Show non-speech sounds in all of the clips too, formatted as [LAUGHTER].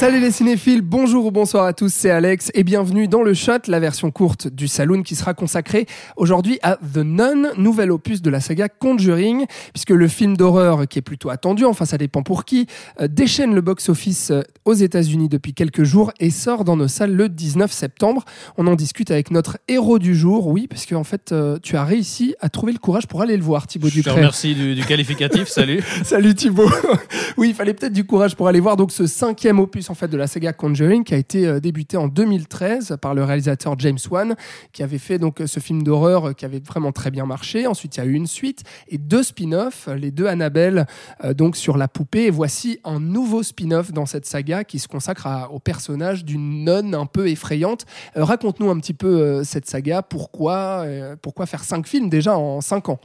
Salut les cinéphiles, bonjour ou bonsoir à tous, c'est Alex et bienvenue dans le Shot, la version courte du Saloon qui sera consacrée aujourd'hui à The Nun, nouvel opus de la saga Conjuring, puisque le film d'horreur qui est plutôt attendu, enfin ça dépend pour qui, euh, déchaîne le box-office euh, aux États-Unis depuis quelques jours et sort dans nos salles le 19 septembre. On en discute avec notre héros du jour, oui, parce que en fait euh, tu as réussi à trouver le courage pour aller le voir, Thibaut Je te Ducret. remercie du, du qualificatif, salut. [LAUGHS] Salut Thibaut. [LAUGHS] oui, il fallait peut-être du courage pour aller voir donc ce cinquième opus en fait de la saga Conjuring qui a été euh, débuté en 2013 par le réalisateur James Wan qui avait fait donc euh, ce film d'horreur euh, qui avait vraiment très bien marché. Ensuite, il y a eu une suite et deux spin-offs, les deux Annabelle donc sur la poupée. Et voici un nouveau spin-off dans cette saga qui se consacre au personnage d'une nonne un peu effrayante. Raconte-nous un petit peu cette saga. Pourquoi, pourquoi faire cinq films déjà en cinq ans?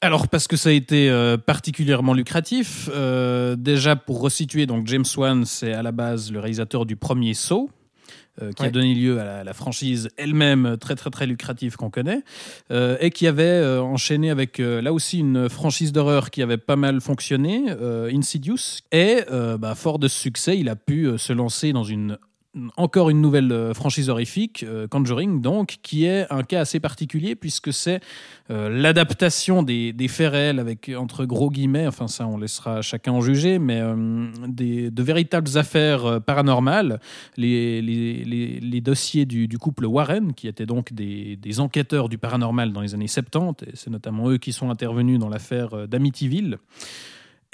Alors parce que ça a été euh, particulièrement lucratif. Euh, déjà pour resituer, donc James Wan, c'est à la base le réalisateur du premier Saw. euh, qui Ouais. a donné lieu à la, la franchise elle-même très très très lucrative qu'on connaît et qui avait enchaîné avec là aussi une franchise d'horreur qui avait pas mal fonctionné, Insidious et bah, fort de ce succès, il a pu se lancer dans une encore une nouvelle euh, franchise horrifique, euh, Conjuring, donc, qui est un cas assez particulier puisque c'est euh, l'adaptation des, faits réels avec entre gros guillemets, enfin ça on laissera chacun en juger, mais de véritables affaires paranormales, les, dossiers du, couple Warren, qui étaient donc des, des enquêteurs du paranormal dans les années 70, et c'est notamment eux qui sont intervenus dans l'affaire d'Amityville.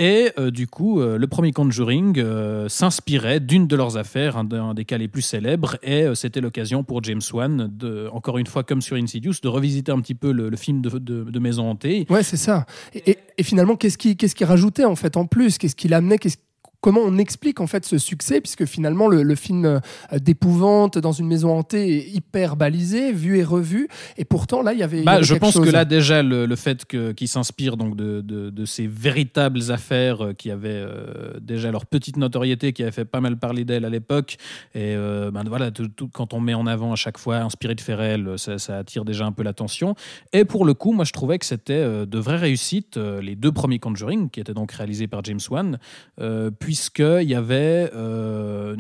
Et euh, du coup, euh, le premier Conjuring euh, s'inspirait d'une de leurs affaires, un, des cas les plus célèbres, et c'était l'occasion pour James Wan, de, encore une fois comme sur Insidious, de revisiter un petit peu le, film de, Maison Hantée. Ouais, c'est ça. Et, finalement, qu'est-ce qui, qu'est-ce qui rajoutait en fait en plus? Qu'est-ce qui l'amenait? Qu'est-ce- Comment on explique en fait ce succès Puisque finalement, le, le film euh, d'épouvante dans une maison hantée est hyper balisé, vu et revu. Et pourtant, là, il y avait. il y Bah, avait je pense chose. que là déjà le, le fait que qu'ils s'inspirent donc de, de, de ces véritables affaires euh, qui avaient euh, déjà leur petite notoriété, qui avaient fait pas mal parler d'elles à l'époque, et euh, ben voilà tout, tout- quand on met en avant à chaque fois inspiré de réels, ça, ça attire déjà un peu l'attention. Et pour le coup, moi je trouvais que c'était de vraies réussites les deux premiers Conjuring qui étaient donc réalisés par James Wan, euh, puisque il y avait euh,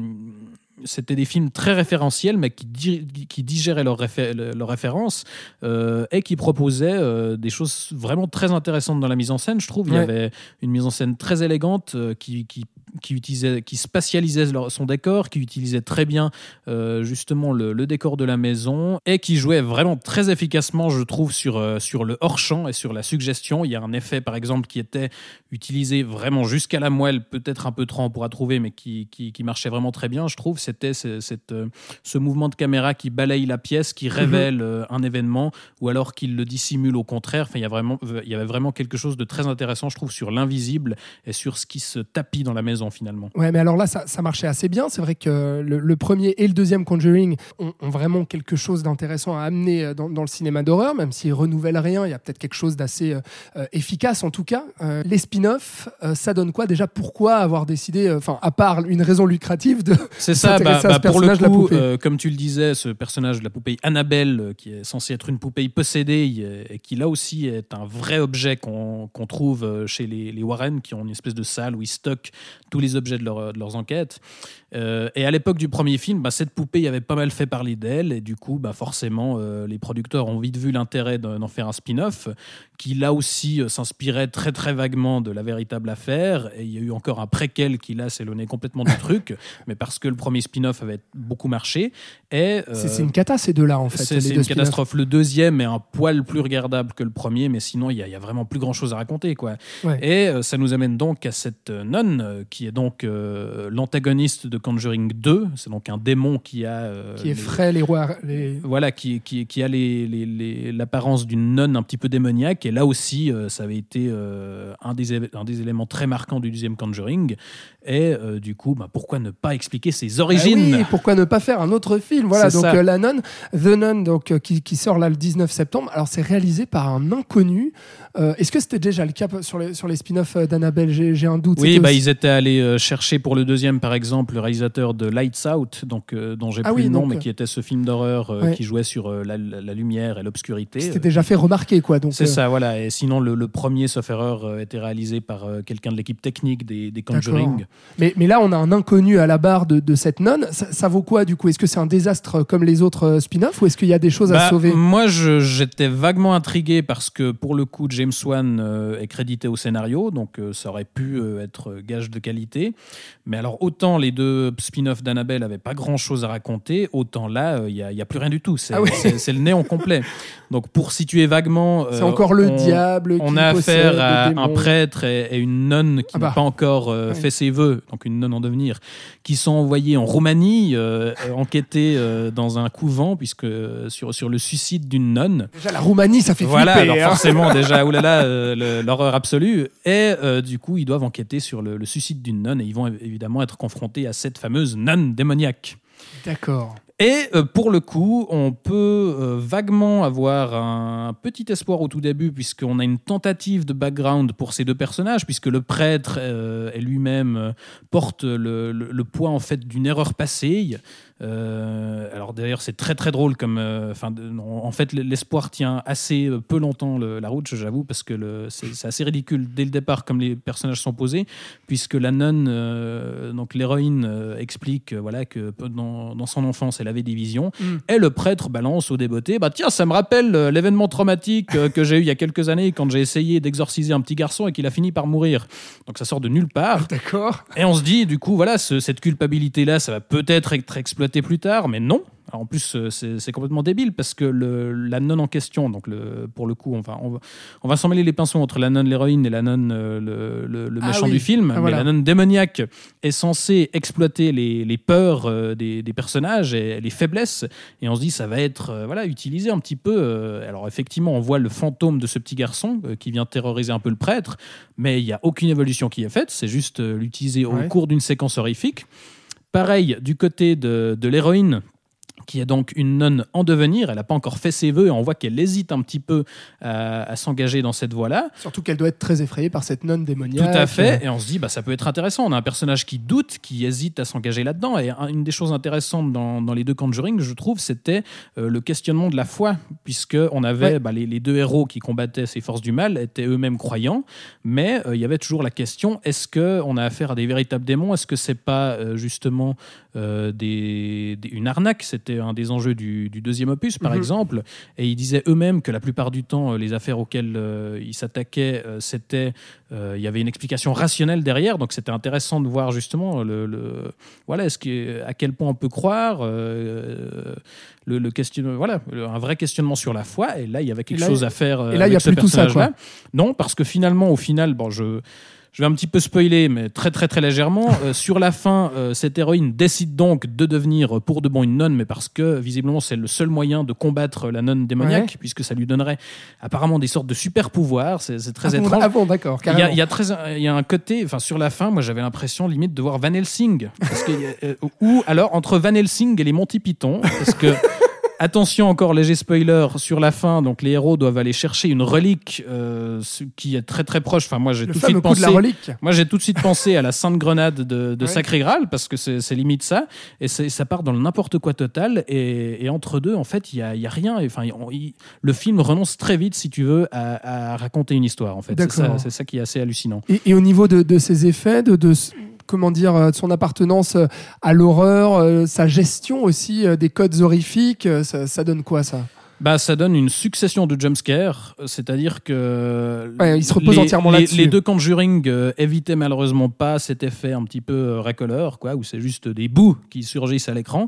c'était des films très référentiels, mais qui, di- qui digéraient leurs réfé- leurs références euh, et qui proposaient euh, des choses vraiment très intéressantes dans la mise en scène. Je trouve il y avait une mise en scène très élégante euh, qui, qui, qui utilisait, qui spatialisait leur- son décor, qui utilisait très bien justement le, le décor de la maison et qui jouait vraiment très efficacement, je trouve, sur, sur le hors-champ et sur la suggestion. Il y a un effet, par exemple, qui était utilisé vraiment jusqu'à la moelle, peut-être un peu trop on pourra trouver, mais qui, qui, qui marchait vraiment très bien, je trouve. C'était ce, euh, ce mouvement de caméra qui balaye la pièce, qui révèle euh, un événement, ou alors qu'il le dissimule au contraire. Enfin, il y, a vraiment, il y avait vraiment quelque chose de très intéressant, je trouve, sur l'invisible et sur ce qui se tapit dans la maison, finalement. Ouais, mais alors là, ça, ça marchait assez bien. C'est vrai que le, le premier et le deuxième Conjuring ont, ont vraiment quelque chose d'intéressant à amener euh, dans, dans le cinéma d'horreur, même s'ils renouvellent rien. Il y a peut-être quelque chose d'assez euh, euh, efficace en tout cas. Euh, les spin-offs, euh, ça donne quoi déjà? Pourquoi avoir décidé, euh, enfin, à part une raison lucrative de. C'est ça, bah, à bah, ce pour le coup, euh, comme tu le disais, ce personnage de la poupée Annabelle, euh, qui est censé être une poupée possédée, et qui là aussi est un vrai objet qu'on trouve euh, chez les, les Warren, qui ont une espèce de salle où ils stockent tous les objets de, leur- de leurs enquêtes. Euh, et à l'époque du premier film, bah, cette poupée avait pas mal fait parler d'elle, et du coup, bah, forcément, euh, les producteurs ont vite vu l'intérêt d'en faire un spin-off, qui là aussi s'inspirait très très vaguement de la véritable affaire, et il y a eu encore un préquel qui là s'éloignait complètement du [LAUGHS] truc, mais parce que le premier spin-off avait beaucoup marché. Et, euh, C'est une cata ces deux-là en fait. c'est une spin-offs. catastrophe. Le deuxième est un poil plus regardable que le premier, mais sinon, il y, y a vraiment plus grand-chose à raconter. Quoi. Ouais. Et euh, ça nous amène donc à cette euh, nonne, qui est donc l'antagoniste de Conjuring 2. C'est donc un démon qui a... Qui effraie les rois. Les... voilà, qui, qui, qui a les- les- les- l'apparence d'une nonne un petit peu démoniaque. Et là aussi, ça avait été un, des, un des éléments très marquants du deuxième Conjuring. Et euh, du coup, bah, pourquoi ne pas expliquer ses Ah origines? oui, pourquoi ne pas faire un autre film? Voilà, donc euh, La Nonne, The Nun, donc, euh, qui, qui sort là le 19 septembre. Alors, c'est réalisé par un inconnu. Est-ce que c'était déjà le cas sur les, sur les spin-offs d'Annabelle? J'ai un doute. Oui, bah, aussi- ils étaient allés cherché pour le deuxième, par exemple, le réalisateur de Lights Out, donc, dont j'ai Ah plus oui, le nom, donc, mais qui était ce film d'horreur ouais. qui jouait sur la, la- la lumière et l'obscurité. C'était déjà fait remarquer, quoi. C'est ça, voilà. Et sinon, le, le premier, sauf erreur, était réalisé par quelqu'un de l'équipe technique des, des Conjuring. Mais, mais là, on a un inconnu à la barre de, de cette nonne. Ça, ça vaut quoi, du coup? Est-ce que c'est un désastre comme les autres euh, spin-offs ou est-ce qu'il y a des choses à Bah, sauver? Moi, j'étais vaguement intrigué parce que pour le coup, James Wan euh, est crédité au scénario, donc euh, ça aurait pu euh, être gage de qualité. Mais alors, autant les deux spin-offs d'Annabelle n'avaient pas grand-chose à raconter, autant là, il n'y a, plus rien du tout. C'est Ah oui. le néant complet. Donc, pour situer vaguement. C'est encore le on- diable On qui a affaire à un prêtre et, et une nonne qui Ah n'a bah. pas encore Ouais. fait ses vœux, donc une nonne en devenir, qui sont envoyés en Roumanie euh, enquêter euh, dans un couvent, puisque sur, sur le suicide d'une nonne. Déjà, la Roumanie, ça fait Voilà, flipper. alors hein. forcément, [LAUGHS] déjà, oulala, euh, l'horreur absolue. Et du coup, ils doivent enquêter sur le, le suicide d'une nonne et ils vont évidemment être confrontés à cette fameuse nonne démoniaque. D'accord. Et euh, pour le coup, on peut euh, vaguement avoir un petit espoir au tout début, puisqu'on a une tentative de background pour ces deux personnages, puisque le prêtre euh, lui-même euh, porte le, le- le poids en fait d'une erreur passée. Euh, alors d'ailleurs, c'est très très drôle comme. euh, Enfin, en fait, l'espoir tient assez euh, peu longtemps le- la route, j'avoue, parce que c'est assez ridicule dès le départ comme les personnages sont posés, puisque la nonne, donc l'héroïne, explique voilà que dans, dans son enfance, elle avait des visions, Mm. et le prêtre balance au débeauté. Bah tiens, ça me rappelle l'événement traumatique que j'ai eu il y a quelques années quand j'ai essayé d'exorciser un petit garçon et qu'il a fini par mourir. Donc ça sort de nulle part. D'accord. Et on se dit, du coup, voilà, ce- cette culpabilité-là, ça va peut-être être plus tard, mais non. Alors, en plus, euh, c'est complètement débile parce que le, la nonne en question, donc le, pour le coup, on va, on va, on va s'en mêler les pinceaux entre la nonne l'héroïne et la nonne euh, le, le- Ah méchant oui. du film. Ah, voilà. Mais la nonne démoniaque est censée exploiter les, les peurs euh, des, des personnages et les faiblesses. Et on se dit, ça va être voilà, utilisé un petit peu. alors, effectivement, on voit le fantôme de ce petit garçon qui vient terroriser un peu le prêtre, mais il n'y a aucune évolution qui est faite. C'est juste l'utiliser au cours d'une séquence horrifique. Pareil, du côté de, l'héroïne, qui est donc une nonne en devenir, elle n'a pas encore fait ses vœux et on voit qu'elle hésite un petit peu à, à s'engager dans cette voie-là. Surtout qu'elle doit être très effrayée par cette nonne démoniaque. Tout à fait, et on se dit, bah, ça peut être intéressant. On a un personnage qui doute, qui hésite à s'engager là-dedans. Et un- une des choses intéressantes dans, dans les deux Conjuring, je trouve, c'était euh, le questionnement de la foi, puisque on avait Ouais. bah, les, les deux héros qui combattaient ces forces du mal étaient eux-mêmes croyants, mais euh, il y avait toujours la question est-ce que on a affaire à des véritables démons? Est-ce que c'est pas euh, justement euh, des, des- une arnaque? C'était un des enjeux du, du deuxième opus, par Mhm. exemple. Et ils disaient eux-mêmes que la plupart du temps, euh, les affaires auxquelles euh, ils s'attaquaient, euh, c'était il y avait une explication rationnelle derrière, donc c'était intéressant de voir justement le, le- voilà, est-ce que, à quel point on peut croire, le, le question, voilà, un vrai questionnement sur la foi. Et là, il y avait quelque là, chose à faire. et là, il y a ce plus tout ça, personnage-là. Non, parce que finalement, au final, bon, je je vais un petit peu spoiler, mais très très très légèrement. Euh, sur la fin, euh, cette héroïne décide donc de devenir euh, pour de bon une nonne, mais parce que visiblement c'est le seul moyen de combattre la nonne démoniaque, Ouais. puisque ça lui donnerait apparemment des sortes de super pouvoirs. C'est c'est très ah bon, étrange. ah bon, d'accord. Il y, a, il y a très- il y a un côté, enfin sur la fin, moi j'avais l'impression limite de voir Van Helsing, parce que, ou alors entre Van Helsing et les Monty Python, parce que attention encore léger spoiler sur la fin, donc les héros doivent aller chercher une relique euh, qui est très très proche. Enfin moi j'ai tout de suite coup de pensé, la relique. moi j'ai tout de suite pensé à la Sainte Grenade de, de Ouais. Sacré Graal parce que c'est limite ça et ça part dans le n'importe quoi total et, et entre deux en fait il y a, il y a rien. Enfin le film renonce très vite si tu veux à, à raconter une histoire en fait. C'est ça, qui est assez hallucinant. Et, et au niveau de, de ses effets, de, de comment dire, euh, son appartenance euh, à l'horreur, euh, sa gestion aussi des codes horrifiques, ça, ça donne quoi ça? Bah, ça donne une succession de jumpscares, euh, c'est-à-dire que Ouais, il se repose les, entièrement les- là-dessus. Les deux Conjuring euh, évitaient malheureusement pas cet effet un petit peu euh, racoleur, quoi, où c'est juste des bouts qui surgissent à l'écran.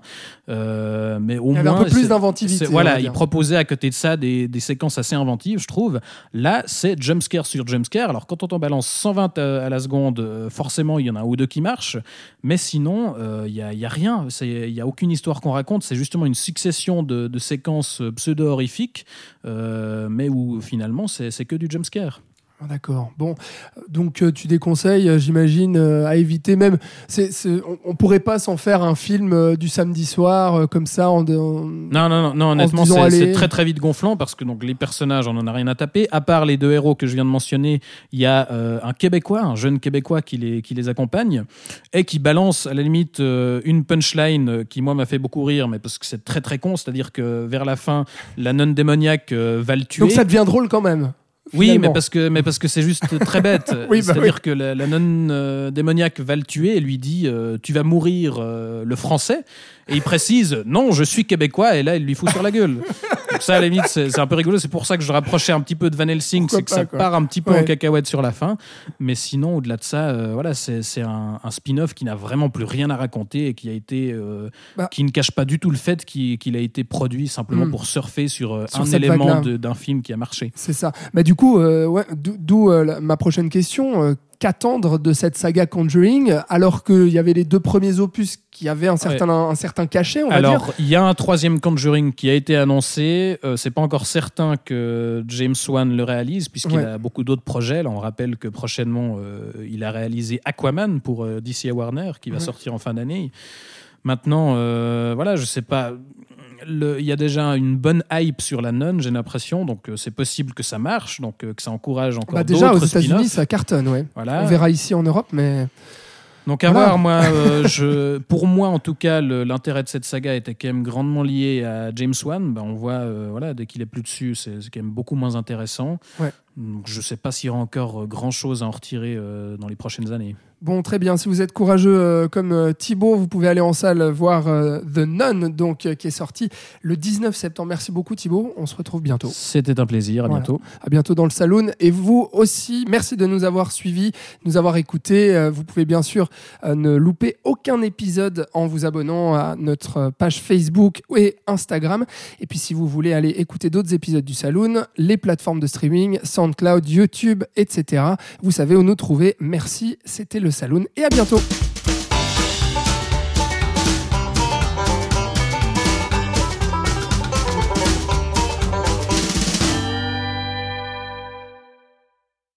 Euh, mais au Il y avait un peu plus d'inventivité. Voilà, va il dire. proposait à côté de ça des, des séquences assez inventives, je trouve. Là, c'est jumpscare sur jumpscare. Alors, quand on en balance 120 à, à la seconde, forcément, il y en a un ou deux qui marchent. Mais sinon, il n'y a, il y a rien. Il n'y a aucune histoire qu'on raconte. C'est justement une succession de, de séquences pseudo-horrifiques, euh, mais où finalement, c'est que du jumpscare. Ah, D'accord. Bon, donc euh, tu déconseilles, euh, j'imagine, euh, à éviter même. c'est on, on pourrait pas s'en faire un film du samedi soir comme ça. En, en- Non, non, non, non honnêtement, c'est très très vite gonflant parce que donc les personnages, on en a rien à taper. À part les deux héros que je viens de mentionner, il y a un Québécois, un jeune Québécois qui les, qui les accompagne et qui balance à la limite une punchline qui, moi, m'a fait beaucoup rire, mais parce que c'est très très con, c'est-à-dire que vers la fin, la nonne démoniaque va le tuer. Donc ça devient drôle quand même. Oui, mais parce que mais parce que c'est juste très bête. [LAUGHS] Oui, bah C'est-à-dire que la, la nonne euh, démoniaque va le tuer et lui dit euh, tu vas mourir euh, le français et il précise non je suis québécois et là il lui fout sur la gueule. Ça à la limite c'est un peu rigolo. C'est pour ça que je rapprochais un petit peu de Van Helsing, c'est que ça part un petit peu en cacahuète sur la fin. Mais sinon au-delà de ça, euh, voilà c'est un, un spin-off qui n'a vraiment plus rien à raconter et qui a été euh, Bah. qui ne cache pas du tout le fait qu'il a été produit simplement Mm. pour surfer sur, euh, Sur un élément d'un film qui a marché. C'est ça. Bah, du coup, euh, ouais, d'où- ma prochaine question. Qu'attendre de cette saga Conjuring alors qu'il y avait les deux premiers opus qui avaient un certain, un, certain cachet, on va dire Alors, il y a un troisième Conjuring qui a été annoncé. Euh, c'est pas encore certain que James Wan le réalise, puisqu'il Ouais. a beaucoup d'autres projets. Là, on rappelle que prochainement, euh, il a réalisé Aquaman pour euh, DC Warner, qui va Ouais. sortir en fin d'année. Maintenant, euh, voilà, je sais pas. Il y a déjà une bonne hype sur la nonne, j'ai l'impression, donc euh, c'est possible que ça marche, donc euh, que ça encourage encore Bah, Déjà, aux États-Unis, ça cartonne, ouais. Voilà. On verra ici en Europe, mais Donc à Voilà. voir, moi, euh, [LAUGHS] je, pour moi en tout cas, l'intérêt de cette saga était quand même grandement lié à James Wan. Ben, on voit, euh, voilà, dès qu'il est plus dessus, c'est quand même beaucoup moins intéressant. Ouais. Donc, je sais pas s'il y aura encore grand chose à en retirer euh, dans les prochaines années. Bon, très bien. Si vous êtes courageux euh, comme euh, Thibaut, vous pouvez aller en salle voir euh, The Nun, donc, euh, qui est sorti le 19 septembre. Merci beaucoup, Thibaut. On se retrouve bientôt. C'était un plaisir, à Voilà. bientôt. À bientôt dans le saloon. Et vous aussi, merci de nous avoir suivis, nous avoir écoutés. Vous pouvez bien sûr ne louper aucun épisode en vous abonnant à notre page Facebook et Instagram. Et puis si vous voulez aller écouter d'autres épisodes du saloon, les plateformes de streaming, SoundCloud, YouTube, etc. Vous savez où nous trouver. Merci, c'était le saloon et à bientôt.